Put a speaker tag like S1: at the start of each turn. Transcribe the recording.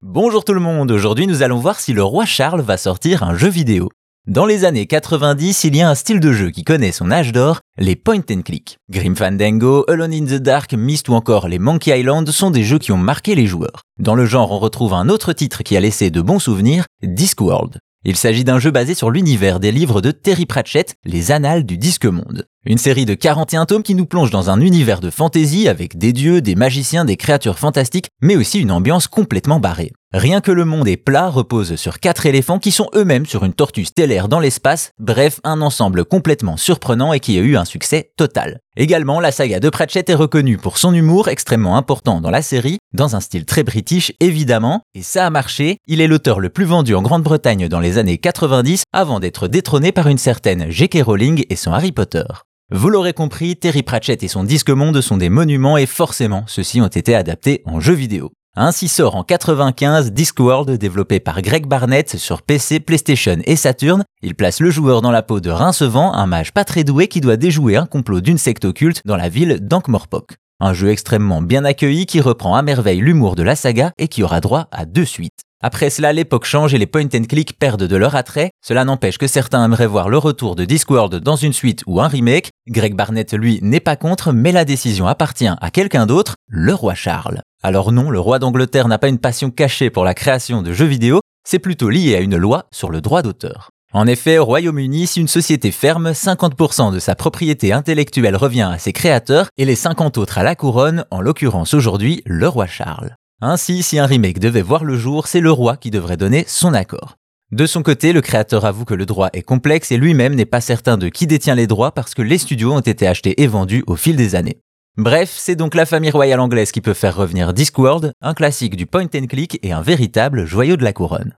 S1: Bonjour tout le monde, aujourd'hui nous allons voir si le roi Charles va sortir un jeu vidéo. Dans les années 90, il y a un style de jeu qui connaît son âge d'or, les point and click. Grim Fandango, Alone in the Dark, Myst ou encore les Monkey Island sont des jeux qui ont marqué les joueurs. Dans le genre, on retrouve un autre titre qui a laissé de bons souvenirs, Discworld. Il s'agit d'un jeu basé sur l'univers des livres de Terry Pratchett, Les Annales du Disque Monde. Une série de 41 tomes qui nous plonge dans un univers de fantasy avec des dieux, des magiciens, des créatures fantastiques, mais aussi une ambiance complètement barrée. Rien que le monde est plat repose sur quatre éléphants qui sont eux-mêmes sur une tortue stellaire dans l'espace, bref, un ensemble complètement surprenant et qui a eu un succès total. Également, la saga de Pratchett est reconnue pour son humour extrêmement important dans la série, dans un style très british évidemment, et ça a marché, il est l'auteur le plus vendu en Grande-Bretagne dans les années 90 avant d'être détrôné par une certaine J.K. Rowling et son Harry Potter. Vous l'aurez compris, Terry Pratchett et son disque monde sont des monuments et forcément, ceux-ci ont été adaptés en jeux vidéo. Ainsi sort en 95 Discworld développé par Greg Barnett sur PC, PlayStation et Saturn. Il place le joueur dans la peau de Rincevent, un mage pas très doué qui doit déjouer un complot d'une secte occulte dans la ville d'Ankh-Morpok. Un jeu extrêmement bien accueilli qui reprend à merveille l'humour de la saga et qui aura droit à deux suites. Après cela, l'époque change et les point and click perdent de leur attrait. Cela n'empêche que certains aimeraient voir le retour de Discworld dans une suite ou un remake. Greg Barnett, lui, n'est pas contre, mais la décision appartient à quelqu'un d'autre, le roi Charles. Alors non, le roi d'Angleterre n'a pas une passion cachée pour la création de jeux vidéo, c'est plutôt lié à une loi sur le droit d'auteur. En effet, au Royaume-Uni, si une société ferme, 50% de sa propriété intellectuelle revient à ses créateurs et les 50 autres à la couronne, en l'occurrence aujourd'hui le roi Charles. Ainsi, si un remake devait voir le jour, c'est le roi qui devrait donner son accord. De son côté, le créateur avoue que le droit est complexe et lui-même n'est pas certain de qui détient les droits parce que les studios ont été achetés et vendus au fil des années. Bref, c'est donc la famille royale anglaise qui peut faire revenir Discworld, un classique du point and click et un véritable joyau de la couronne.